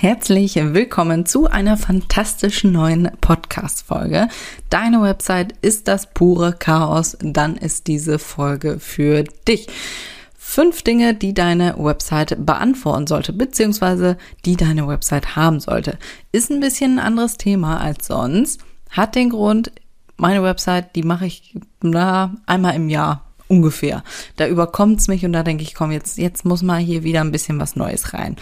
Herzlich willkommen zu einer fantastischen neuen Podcast-Folge. Deine Website ist das pure Chaos, dann ist diese Folge für dich. Fünf Dinge, die deine Website beantworten sollte, beziehungsweise die deine Website haben sollte. Ist ein bisschen ein anderes Thema als sonst. Hat den Grund, meine Website, die mache ich na, einmal im Jahr ungefähr. Da überkommt's mich und da denke ich, komm, jetzt, jetzt muss mal hier wieder ein bisschen was Neues rein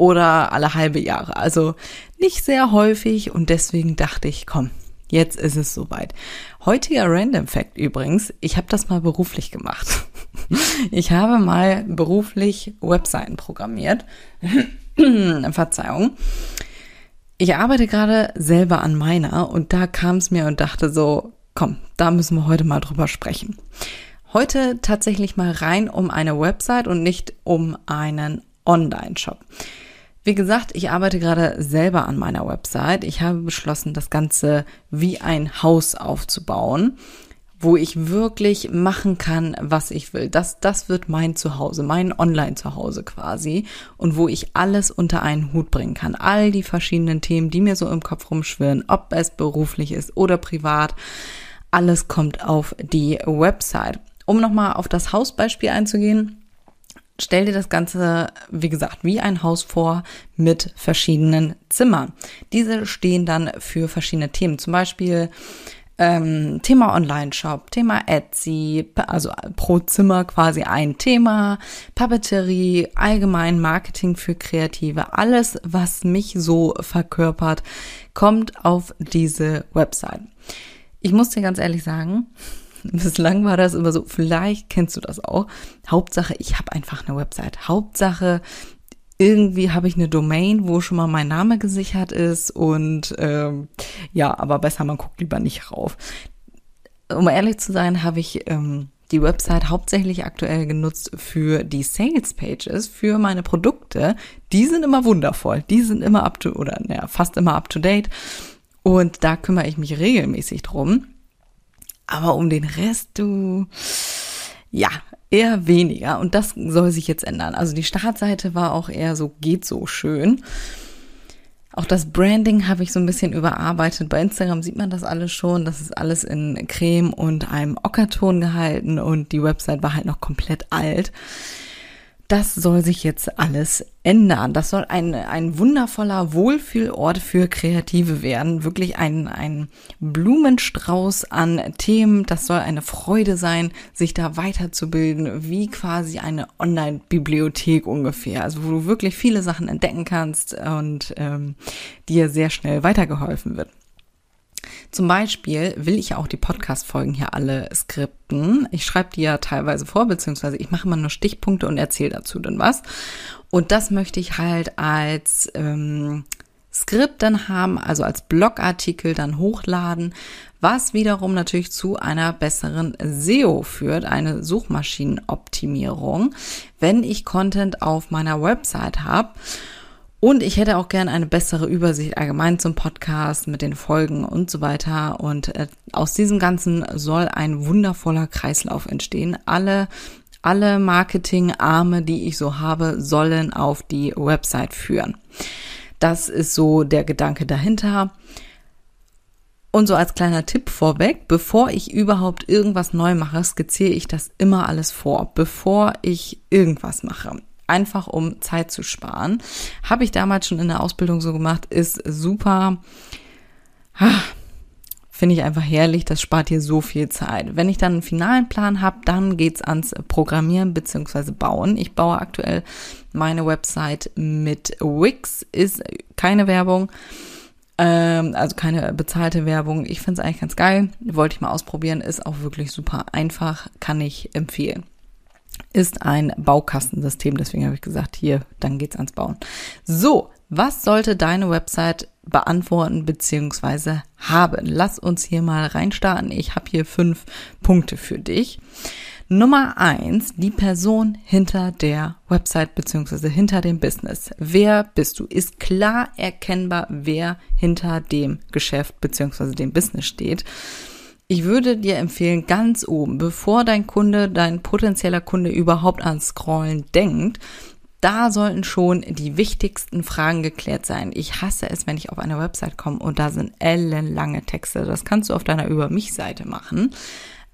oder alle halbe Jahre. Also nicht sehr häufig und deswegen dachte ich, komm, jetzt ist es soweit. Heutiger Random Fact übrigens, ich habe das mal beruflich gemacht. Ich habe mal beruflich Webseiten programmiert. Verzeihung. Ich arbeite gerade selber an meiner und da kam es mir und dachte so, komm, da müssen wir heute mal drüber sprechen. Heute tatsächlich mal rein um eine Website und nicht um einen Online-Shop. Wie gesagt, ich arbeite gerade selber an meiner Website. Ich habe beschlossen, das Ganze wie ein Haus aufzubauen, wo ich wirklich machen kann, was ich will. Das, das wird mein Zuhause, mein Online-Zuhause quasi und wo ich alles unter einen Hut bringen kann. All die verschiedenen Themen, die mir so im Kopf rumschwirren, ob es beruflich ist oder privat, alles kommt auf die Website. Um nochmal auf das Hausbeispiel einzugehen, Stell dir das Ganze, wie gesagt, wie ein Haus vor mit verschiedenen Zimmern. Diese stehen dann für verschiedene Themen, zum Beispiel ähm, Thema Online-Shop, Thema Etsy, also pro Zimmer quasi ein Thema, Papeterie, allgemein Marketing für Kreative, alles, was mich so verkörpert, kommt auf diese Website. Ich muss dir ganz ehrlich sagen, Bislang war das immer so, vielleicht kennst du das auch. Hauptsache, ich habe einfach eine Website. Hauptsache, irgendwie habe ich eine Domain, wo schon mal mein Name gesichert ist und ähm, ja, aber besser, man guckt lieber nicht rauf. Um ehrlich zu sein, habe ich ähm, die Website hauptsächlich aktuell genutzt für die Sales Pages, für meine Produkte. Die sind immer wundervoll, die sind immer up to oder naja, fast immer up to date und da kümmere ich mich regelmäßig drum. Aber um den Rest, du, ja, eher weniger. Und das soll sich jetzt ändern. Also die Startseite war auch eher so, geht so schön. Auch das Branding habe ich so ein bisschen überarbeitet. Bei Instagram sieht man das alles schon. Das ist alles in Creme und einem Ockerton gehalten und die Website war halt noch komplett alt. Das soll sich jetzt alles ändern. Das soll ein, ein wundervoller Wohlfühlort für Kreative werden. Wirklich ein, ein Blumenstrauß an Themen. Das soll eine Freude sein, sich da weiterzubilden, wie quasi eine Online-Bibliothek ungefähr. Also wo du wirklich viele Sachen entdecken kannst und ähm, dir sehr schnell weitergeholfen wird. Zum Beispiel will ich ja auch die Podcast-Folgen hier alle skripten. Ich schreibe die ja teilweise vor, beziehungsweise ich mache immer nur Stichpunkte und erzähle dazu dann was. Und das möchte ich halt als ähm, Skript dann haben, also als Blogartikel dann hochladen, was wiederum natürlich zu einer besseren SEO führt, eine Suchmaschinenoptimierung, wenn ich Content auf meiner Website habe. Und ich hätte auch gern eine bessere Übersicht allgemein zum Podcast mit den Folgen und so weiter. Und äh, aus diesem Ganzen soll ein wundervoller Kreislauf entstehen. Alle alle Marketingarme, die ich so habe, sollen auf die Website führen. Das ist so der Gedanke dahinter. Und so als kleiner Tipp vorweg, bevor ich überhaupt irgendwas neu mache, skizziere ich das immer alles vor, bevor ich irgendwas mache einfach um Zeit zu sparen. Habe ich damals schon in der Ausbildung so gemacht, ist super. Finde ich einfach herrlich, das spart hier so viel Zeit. Wenn ich dann einen finalen Plan habe, dann geht's ans Programmieren bzw. Bauen. Ich baue aktuell meine Website mit Wix, ist keine Werbung ähm, also keine bezahlte Werbung. Ich finde es eigentlich ganz geil. Wollte ich mal ausprobieren. Ist auch wirklich super einfach. Kann ich empfehlen ist ein Baukastensystem. Deswegen habe ich gesagt, hier, dann geht's ans Bauen. So, was sollte deine Website beantworten bzw. haben. Lass uns hier mal reinstarten. Ich habe hier fünf Punkte für dich. Nummer eins, die Person hinter der Website beziehungsweise hinter dem Business. Wer bist du? Ist klar erkennbar, wer hinter dem Geschäft beziehungsweise dem Business steht. Ich würde dir empfehlen, ganz oben, bevor dein Kunde, dein potenzieller Kunde überhaupt an Scrollen denkt, da sollten schon die wichtigsten Fragen geklärt sein. Ich hasse es, wenn ich auf eine Website komme und da sind ellenlange Texte. Das kannst du auf deiner Über mich Seite machen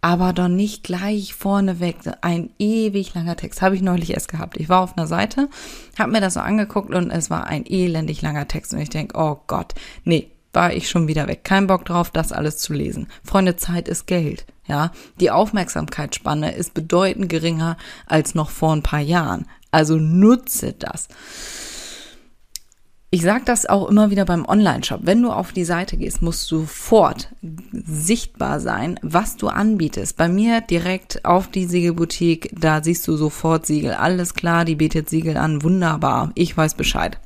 aber doch nicht gleich vorneweg ein ewig langer Text. Habe ich neulich erst gehabt. Ich war auf einer Seite, habe mir das so angeguckt und es war ein elendig langer Text und ich denke, oh Gott, nee, war ich schon wieder weg. Kein Bock drauf, das alles zu lesen. Freunde, Zeit ist Geld. Ja, die Aufmerksamkeitsspanne ist bedeutend geringer als noch vor ein paar Jahren. Also nutze das. Ich sage das auch immer wieder beim Online-Shop. Wenn du auf die Seite gehst, musst du sofort sichtbar sein, was du anbietest. Bei mir direkt auf die Siegelboutique, da siehst du sofort Siegel. Alles klar, die bietet Siegel an. Wunderbar. Ich weiß Bescheid.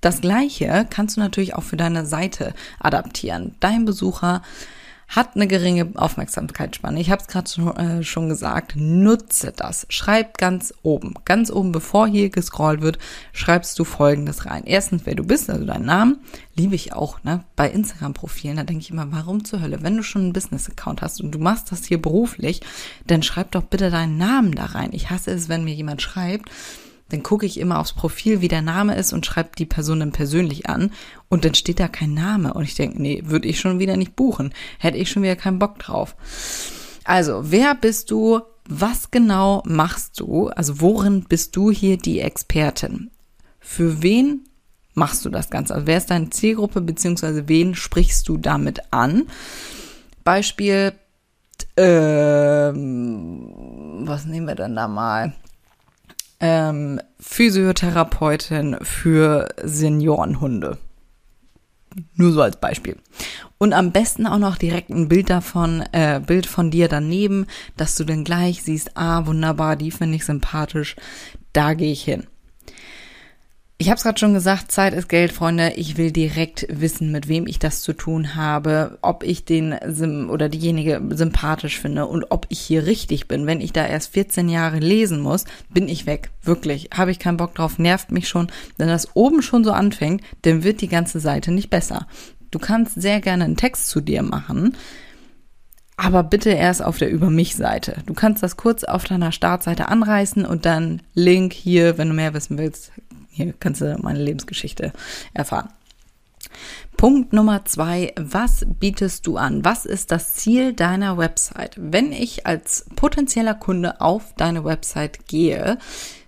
Das gleiche kannst du natürlich auch für deine Seite adaptieren. Dein Besucher hat eine geringe Aufmerksamkeitsspanne. Ich habe es gerade schon, äh, schon gesagt, nutze das. Schreib ganz oben, ganz oben, bevor hier gescrollt wird, schreibst du folgendes rein. Erstens, wer du bist, also deinen Namen, liebe ich auch, ne? Bei Instagram-Profilen, da denke ich immer, warum zur Hölle? Wenn du schon einen Business-Account hast und du machst das hier beruflich, dann schreib doch bitte deinen Namen da rein. Ich hasse es, wenn mir jemand schreibt, dann gucke ich immer aufs Profil, wie der Name ist und schreibe die Person dann persönlich an und dann steht da kein Name und ich denke, nee, würde ich schon wieder nicht buchen, hätte ich schon wieder keinen Bock drauf. Also, wer bist du? Was genau machst du? Also, worin bist du hier die Expertin? Für wen machst du das Ganze? Also, wer ist deine Zielgruppe, beziehungsweise wen sprichst du damit an? Beispiel, ähm, was nehmen wir denn da mal? Ähm, Physiotherapeutin für Seniorenhunde. Nur so als Beispiel. Und am besten auch noch direkt ein Bild davon, äh, Bild von dir daneben, dass du dann gleich siehst, ah, wunderbar, die finde ich sympathisch, da gehe ich hin. Ich habe es gerade schon gesagt, Zeit ist Geld, Freunde. Ich will direkt wissen, mit wem ich das zu tun habe, ob ich den oder diejenige sympathisch finde und ob ich hier richtig bin. Wenn ich da erst 14 Jahre lesen muss, bin ich weg. Wirklich. Habe ich keinen Bock drauf, nervt mich schon. Wenn das oben schon so anfängt, dann wird die ganze Seite nicht besser. Du kannst sehr gerne einen Text zu dir machen, aber bitte erst auf der Über mich Seite. Du kannst das kurz auf deiner Startseite anreißen und dann Link hier, wenn du mehr wissen willst, hier kannst du meine Lebensgeschichte erfahren. Punkt Nummer zwei, was bietest du an? Was ist das Ziel deiner Website? Wenn ich als potenzieller Kunde auf deine Website gehe,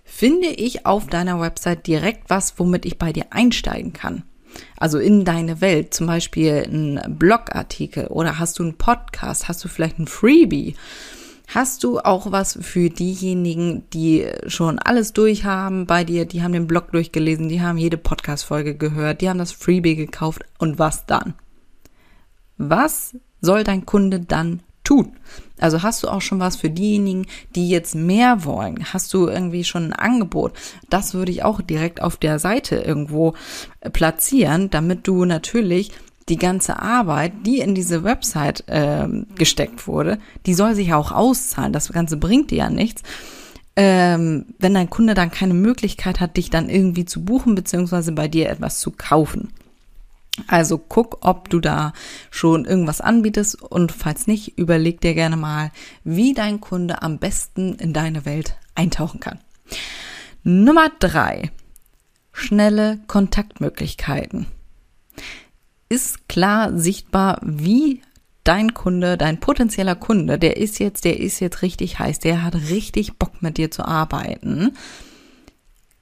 finde ich auf deiner Website direkt was, womit ich bei dir einsteigen kann. Also in deine Welt, zum Beispiel ein Blogartikel oder hast du einen Podcast, hast du vielleicht ein Freebie Hast du auch was für diejenigen, die schon alles durchhaben bei dir, die haben den Blog durchgelesen, die haben jede Podcast-Folge gehört, die haben das Freebie gekauft und was dann? Was soll dein Kunde dann tun? Also hast du auch schon was für diejenigen, die jetzt mehr wollen? Hast du irgendwie schon ein Angebot? Das würde ich auch direkt auf der Seite irgendwo platzieren, damit du natürlich die ganze Arbeit, die in diese Website äh, gesteckt wurde, die soll sich ja auch auszahlen. Das Ganze bringt dir ja nichts. Ähm, wenn dein Kunde dann keine Möglichkeit hat, dich dann irgendwie zu buchen, beziehungsweise bei dir etwas zu kaufen. Also guck, ob du da schon irgendwas anbietest und falls nicht, überleg dir gerne mal, wie dein Kunde am besten in deine Welt eintauchen kann. Nummer drei. Schnelle Kontaktmöglichkeiten ist klar sichtbar, wie dein Kunde, dein potenzieller Kunde, der ist jetzt, der ist jetzt richtig heiß, der hat richtig Bock mit dir zu arbeiten,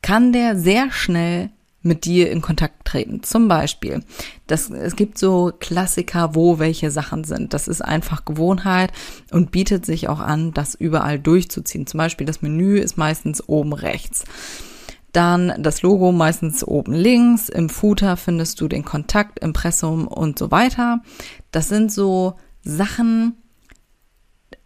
kann der sehr schnell mit dir in Kontakt treten. Zum Beispiel, das, es gibt so Klassiker, wo welche Sachen sind. Das ist einfach Gewohnheit und bietet sich auch an, das überall durchzuziehen. Zum Beispiel das Menü ist meistens oben rechts. Dann das Logo meistens oben links. Im Footer findest du den Kontakt, Impressum und so weiter. Das sind so Sachen,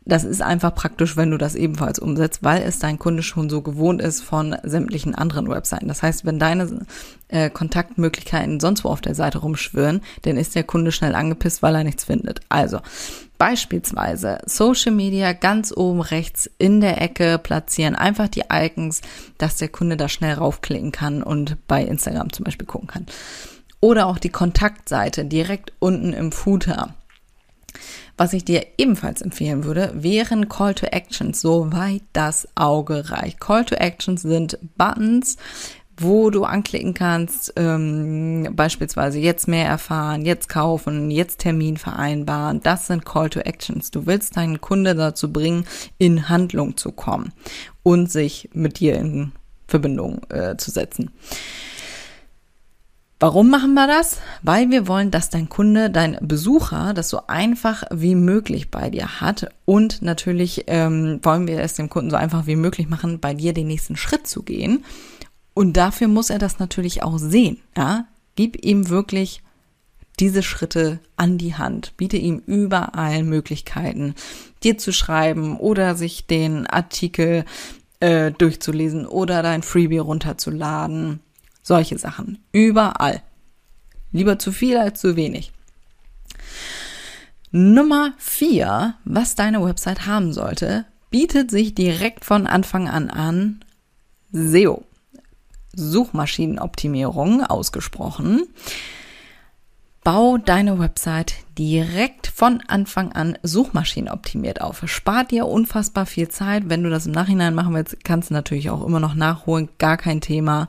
das ist einfach praktisch, wenn du das ebenfalls umsetzt, weil es dein Kunde schon so gewohnt ist von sämtlichen anderen Webseiten. Das heißt, wenn deine äh, Kontaktmöglichkeiten sonst wo auf der Seite rumschwirren, dann ist der Kunde schnell angepisst, weil er nichts findet. Also beispielsweise Social Media ganz oben rechts in der Ecke platzieren, einfach die Icons, dass der Kunde da schnell raufklicken kann und bei Instagram zum Beispiel gucken kann. Oder auch die Kontaktseite direkt unten im Footer was ich dir ebenfalls empfehlen würde, wären Call to Actions, soweit das Auge reicht. Call to Actions sind Buttons, wo du anklicken kannst, ähm, beispielsweise jetzt mehr erfahren, jetzt kaufen, jetzt Termin vereinbaren. Das sind Call to Actions. Du willst deinen Kunde dazu bringen, in Handlung zu kommen und sich mit dir in Verbindung äh, zu setzen. Warum machen wir das? Weil wir wollen, dass dein Kunde, dein Besucher das so einfach wie möglich bei dir hat. Und natürlich ähm, wollen wir es dem Kunden so einfach wie möglich machen, bei dir den nächsten Schritt zu gehen. Und dafür muss er das natürlich auch sehen. Ja? Gib ihm wirklich diese Schritte an die Hand. Biete ihm überall Möglichkeiten, dir zu schreiben oder sich den Artikel äh, durchzulesen oder dein Freebie runterzuladen solche Sachen. Überall. Lieber zu viel als zu wenig. Nummer vier, was deine Website haben sollte, bietet sich direkt von Anfang an an SEO. Suchmaschinenoptimierung ausgesprochen. Bau deine Website direkt von Anfang an suchmaschinenoptimiert auf. Spart dir unfassbar viel Zeit. Wenn du das im Nachhinein machen willst, kannst du natürlich auch immer noch nachholen. Gar kein Thema.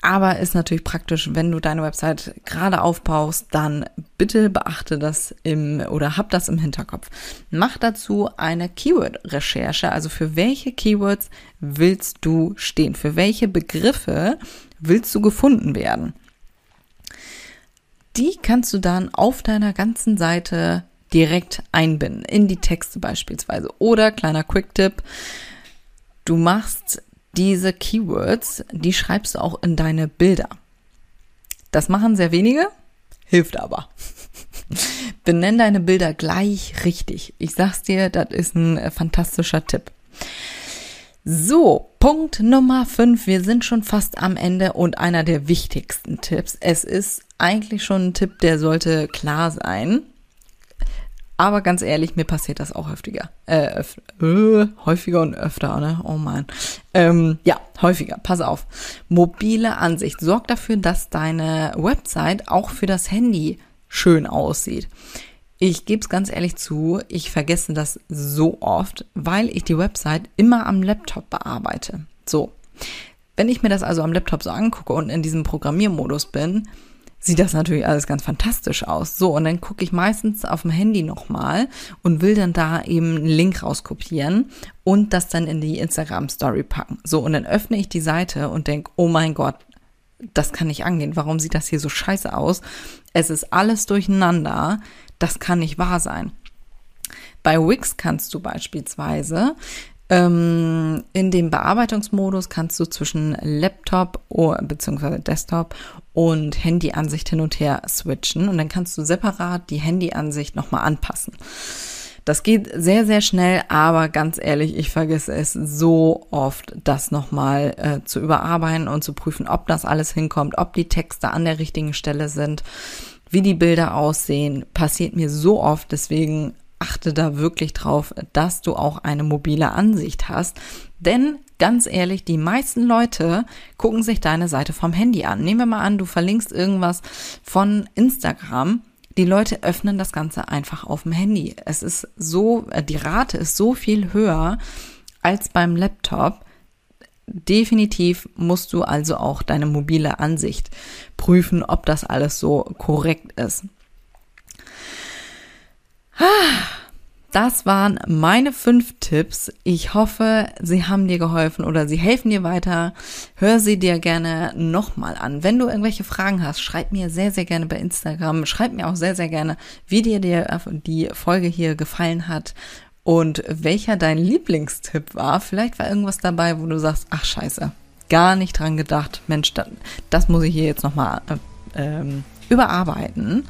Aber ist natürlich praktisch, wenn du deine Website gerade aufbaust, dann bitte beachte das im oder hab das im Hinterkopf. Mach dazu eine Keyword-Recherche, also für welche Keywords willst du stehen? Für welche Begriffe willst du gefunden werden? Die kannst du dann auf deiner ganzen Seite direkt einbinden, in die Texte beispielsweise. Oder kleiner Quick-Tipp, du machst diese Keywords, die schreibst du auch in deine Bilder. Das machen sehr wenige, hilft aber. Benenn deine Bilder gleich richtig. Ich sag's dir, das ist ein äh, fantastischer Tipp. So, Punkt Nummer 5. Wir sind schon fast am Ende und einer der wichtigsten Tipps. Es ist eigentlich schon ein Tipp, der sollte klar sein. Aber ganz ehrlich, mir passiert das auch häufiger. Äh, öf äh, häufiger und öfter, ne? Oh man. Ähm, ja, häufiger. Pass auf. Mobile Ansicht. Sorg dafür, dass deine Website auch für das Handy schön aussieht. Ich gebe es ganz ehrlich zu, ich vergesse das so oft, weil ich die Website immer am Laptop bearbeite. So. Wenn ich mir das also am Laptop so angucke und in diesem Programmiermodus bin, sieht das natürlich alles ganz fantastisch aus. So, und dann gucke ich meistens auf dem Handy nochmal und will dann da eben einen Link rauskopieren und das dann in die Instagram Story packen. So, und dann öffne ich die Seite und denke, oh mein Gott, das kann nicht angehen. Warum sieht das hier so scheiße aus? Es ist alles durcheinander. Das kann nicht wahr sein. Bei Wix kannst du beispielsweise ähm, in dem Bearbeitungsmodus kannst du zwischen Laptop bzw. Desktop und Handyansicht hin und her switchen und dann kannst du separat die Handyansicht nochmal anpassen. Das geht sehr, sehr schnell, aber ganz ehrlich, ich vergesse es so oft, das nochmal äh, zu überarbeiten und zu prüfen, ob das alles hinkommt, ob die Texte an der richtigen Stelle sind, wie die Bilder aussehen. Passiert mir so oft, deswegen achte da wirklich drauf, dass du auch eine mobile Ansicht hast. Denn ganz ehrlich, die meisten Leute gucken sich deine Seite vom Handy an. Nehmen wir mal an, du verlinkst irgendwas von Instagram. Die Leute öffnen das Ganze einfach auf dem Handy. Es ist so, äh, die Rate ist so viel höher als beim Laptop. Definitiv musst du also auch deine mobile Ansicht prüfen, ob das alles so korrekt ist. Das waren meine fünf Tipps. Ich hoffe, sie haben dir geholfen oder sie helfen dir weiter. Hör sie dir gerne nochmal an. Wenn du irgendwelche Fragen hast, schreib mir sehr, sehr gerne bei Instagram. Schreib mir auch sehr, sehr gerne, wie dir die Folge hier gefallen hat und welcher dein Lieblingstipp war. Vielleicht war irgendwas dabei, wo du sagst, ach scheiße, gar nicht dran gedacht. Mensch, das, das muss ich hier jetzt nochmal äh, ähm, überarbeiten.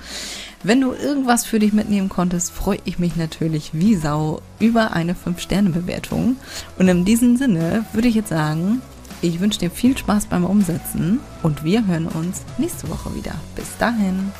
Wenn du irgendwas für dich mitnehmen konntest, freue ich mich natürlich wie Sau über eine 5-Sterne-Bewertung. Und in diesem Sinne würde ich jetzt sagen, ich wünsche dir viel Spaß beim Umsetzen und wir hören uns nächste Woche wieder. Bis dahin.